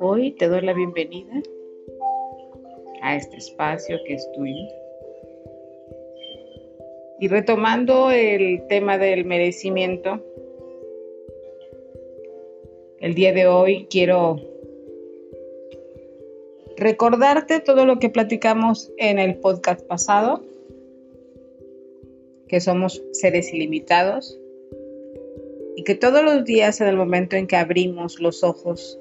Hoy te doy la bienvenida a este espacio que es tuyo. Y retomando el tema del merecimiento, el día de hoy quiero recordarte todo lo que platicamos en el podcast pasado, que somos seres ilimitados y que todos los días en el momento en que abrimos los ojos,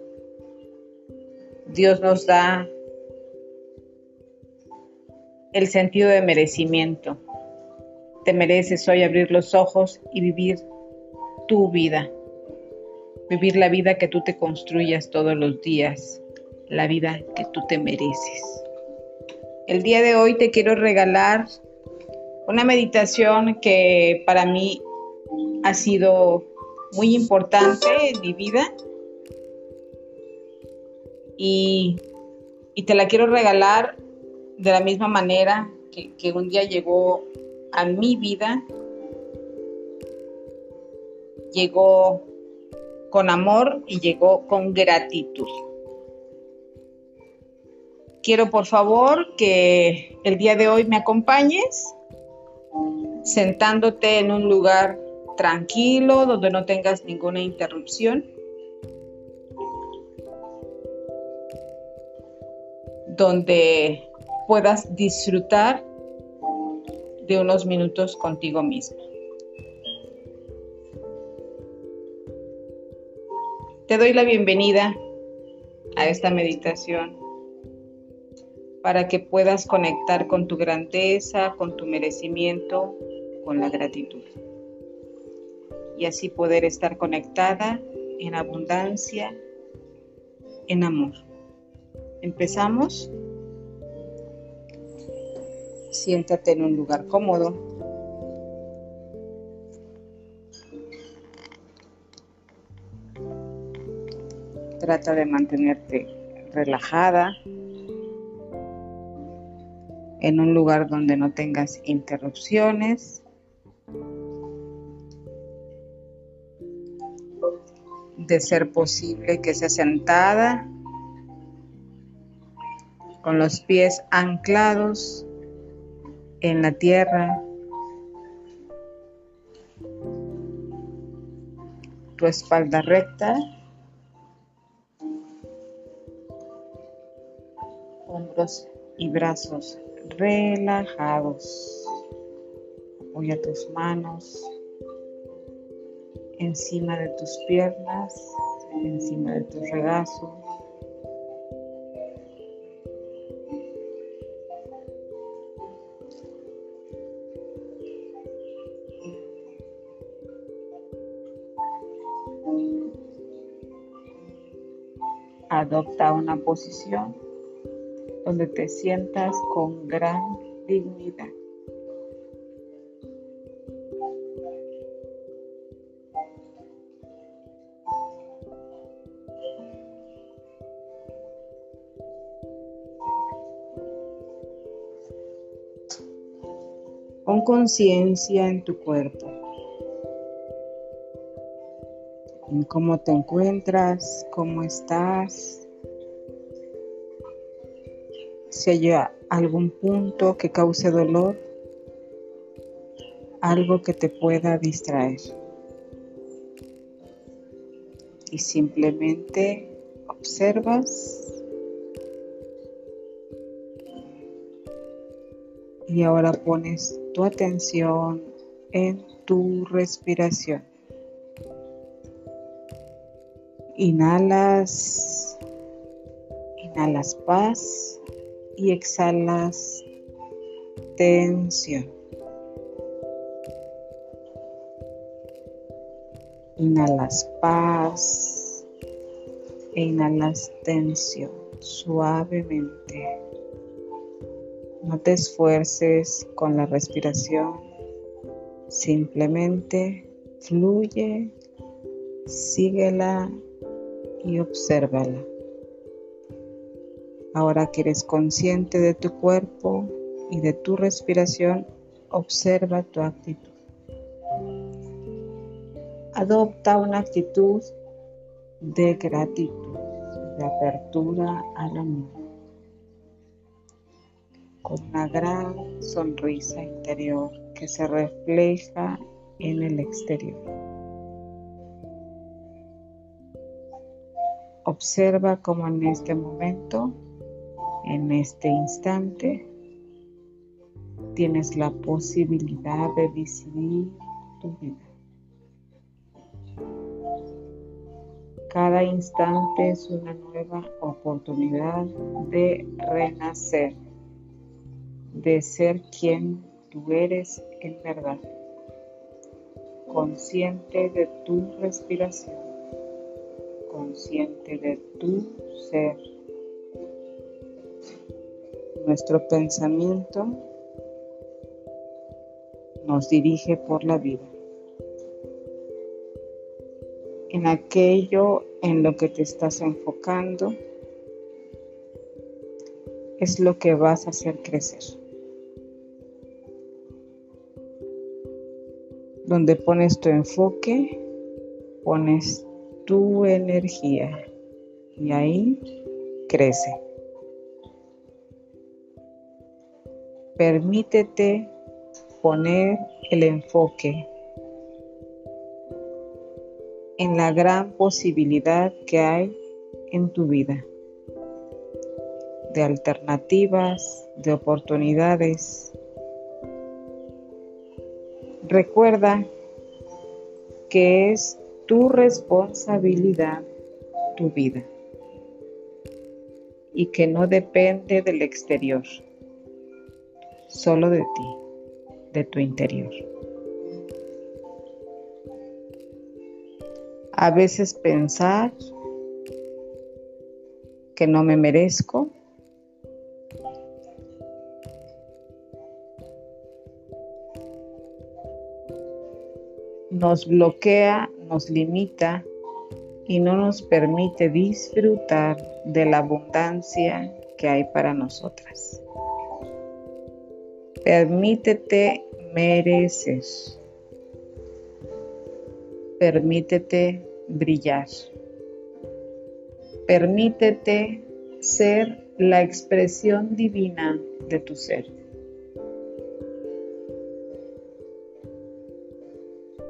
Dios nos da el sentido de merecimiento. Te mereces hoy abrir los ojos y vivir tu vida, vivir la vida que tú te construyas todos los días la vida que tú te mereces. El día de hoy te quiero regalar una meditación que para mí ha sido muy importante en mi vida. Y, te la quiero regalar de la misma manera que, que un día llegó a mi vida, llegó con amor y llegó con gratitud. Quiero por favor que el día de hoy me acompañes sentándote en un lugar tranquilo donde no tengas ninguna interrupción. donde puedas disfrutar de unos minutos contigo mismo. Te doy la bienvenida a esta meditación para que puedas conectar con tu grandeza, con tu merecimiento, con la gratitud. Y así poder estar conectada en abundancia, en amor. Empezamos. Siéntate en un lugar cómodo. Trata de mantenerte relajada, en un lugar donde no tengas interrupciones. De ser posible que sea sentada con los pies anclados en la tierra. Tu espalda recta. Hombros y brazos relajados. Apoya tus manos encima de tus piernas, encima de tus regazos. Adopta una posición donde te sientas con gran dignidad. Con conciencia en tu cuerpo, en cómo te encuentras, cómo estás, si hay algún punto que cause dolor, algo que te pueda distraer. Y simplemente observas. Y ahora pones tu atención en tu respiración. Inhalas, inhalas paz y exhalas tensión. Inhalas paz e inhalas tensión suavemente. No te esfuerces con la respiración, simplemente fluye, síguela y obsérvala. Ahora que eres consciente de tu cuerpo y de tu respiración, observa tu actitud. Adopta una actitud de gratitud, de apertura al amor, con una gran sonrisa interior que se refleja en el exterior. Observa cómo en este momento, en este instante, tienes la posibilidad de decidir tu vida. Cada instante es una nueva oportunidad de renacer, de ser quien tú eres en verdad, consciente de tu respiración, consciente de tu ser. Nuestro pensamiento nos dirige por la vida. En aquello en lo que te estás enfocando es lo que vas a hacer crecer. Donde pones tu enfoque, pones tu energía y ahí crece. Permítete poner el enfoque en la gran posibilidad que hay en tu vida, de alternativas, de oportunidades. Recuerda que es tu responsabilidad tu vida y que no depende del exterior, solo de ti, de tu interior. A veces pensar que no me merezco. Nos bloquea, nos limita y no nos permite disfrutar de la abundancia que hay para nosotras. Permítete merecer. Permítete brillar. Permítete ser la expresión divina de tu ser.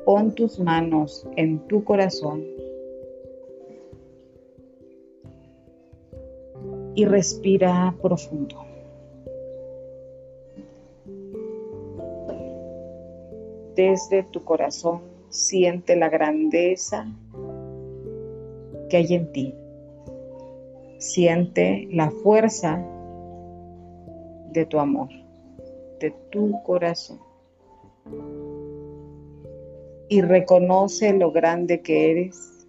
Pon tus manos en tu corazón y respira profundo. Desde tu corazón siente la grandeza que hay en ti. Siente la fuerza de tu amor, de tu corazón. Y reconoce lo grande que eres,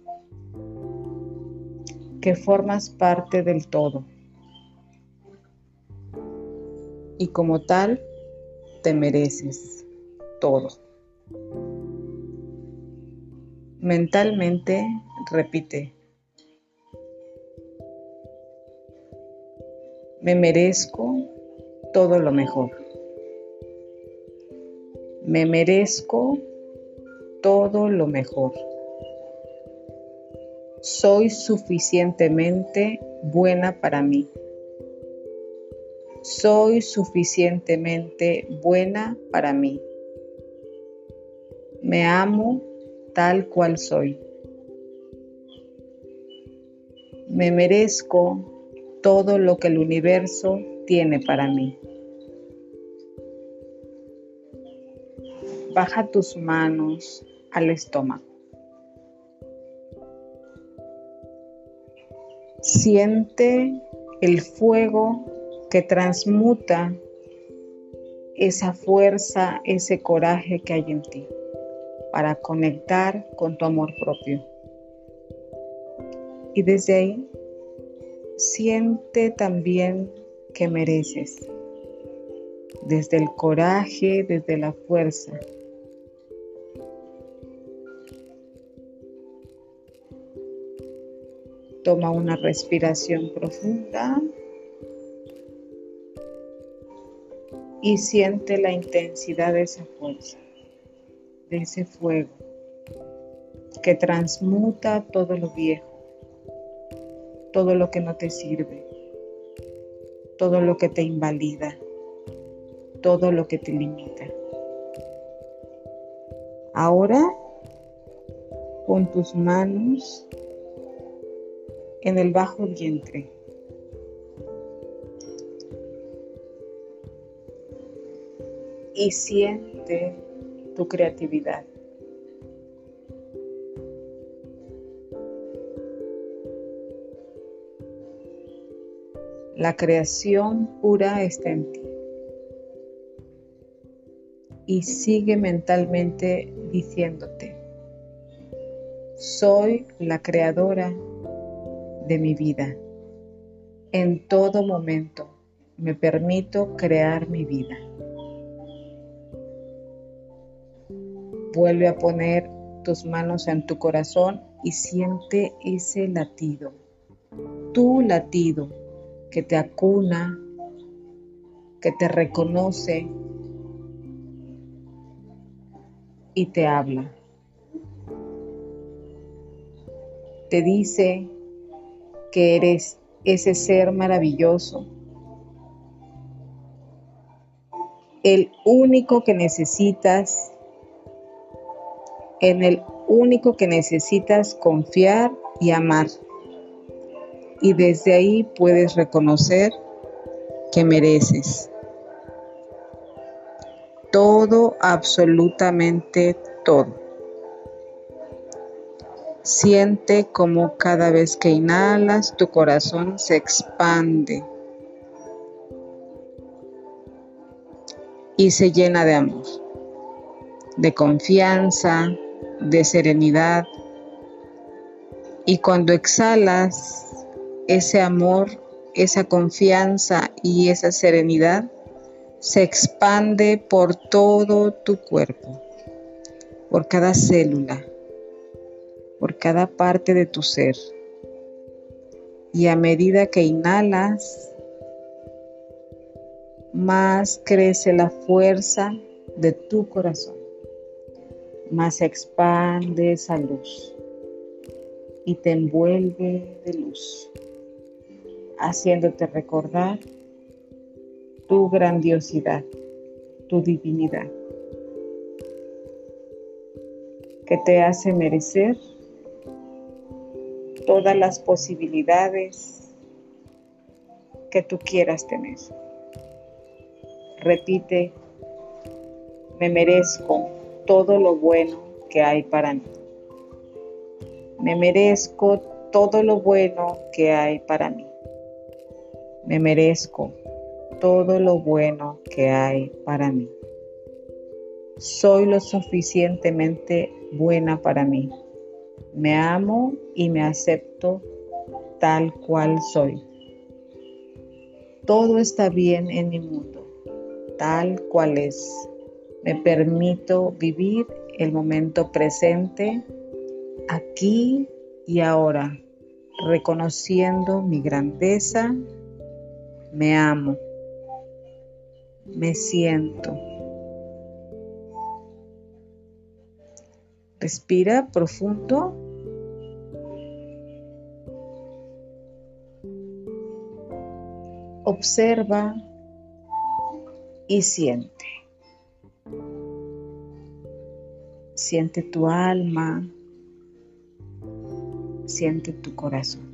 que formas parte del todo. Y como tal, te mereces todo. Mentalmente repite, me merezco todo lo mejor. Me merezco todo lo mejor. Soy suficientemente buena para mí. Soy suficientemente buena para mí. Me amo tal cual soy. Me merezco todo lo que el universo tiene para mí. Baja tus manos al estómago. Siente el fuego que transmuta esa fuerza, ese coraje que hay en ti para conectar con tu amor propio. Y desde ahí, siente también que mereces, desde el coraje, desde la fuerza. Toma una respiración profunda y siente la intensidad de esa fuerza de ese fuego que transmuta todo lo viejo, todo lo que no te sirve, todo lo que te invalida, todo lo que te limita. Ahora, con tus manos en el bajo vientre, y siente tu creatividad. La creación pura está en ti. Y sigue mentalmente diciéndote, soy la creadora de mi vida. En todo momento me permito crear mi vida. Vuelve a poner tus manos en tu corazón y siente ese latido, tu latido que te acuna, que te reconoce y te habla. Te dice que eres ese ser maravilloso, el único que necesitas en el único que necesitas confiar y amar. Y desde ahí puedes reconocer que mereces todo, absolutamente todo. Siente como cada vez que inhalas tu corazón se expande y se llena de amor, de confianza, de serenidad. Y cuando exhalas ese amor, esa confianza y esa serenidad, se expande por todo tu cuerpo, por cada célula, por cada parte de tu ser. Y a medida que inhalas, más crece la fuerza de tu corazón más expande esa luz y te envuelve de luz, haciéndote recordar tu grandiosidad, tu divinidad, que te hace merecer todas las posibilidades que tú quieras tener. Repite, me merezco todo lo bueno que hay para mí. Me merezco todo lo bueno que hay para mí. Me merezco todo lo bueno que hay para mí. Soy lo suficientemente buena para mí. Me amo y me acepto tal cual soy. Todo está bien en mi mundo, tal cual es. Me permito vivir el momento presente, aquí y ahora, reconociendo mi grandeza, me amo, me siento. Respira profundo. Observa y siente. Siente tu alma, siente tu corazón.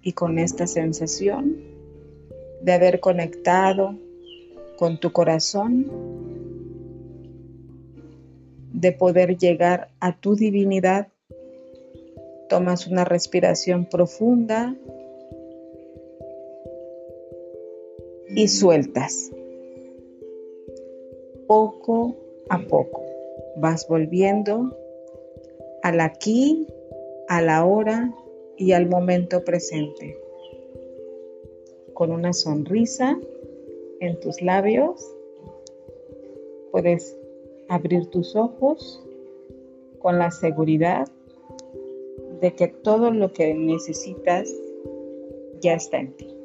Y con esta sensación de haber conectado con tu corazón, de poder llegar a tu divinidad, tomas una respiración profunda y sueltas poco a poco. Vas volviendo al aquí, a la hora y al momento presente. Con una sonrisa en tus labios, puedes abrir tus ojos con la seguridad de que todo lo que necesitas ya está en ti.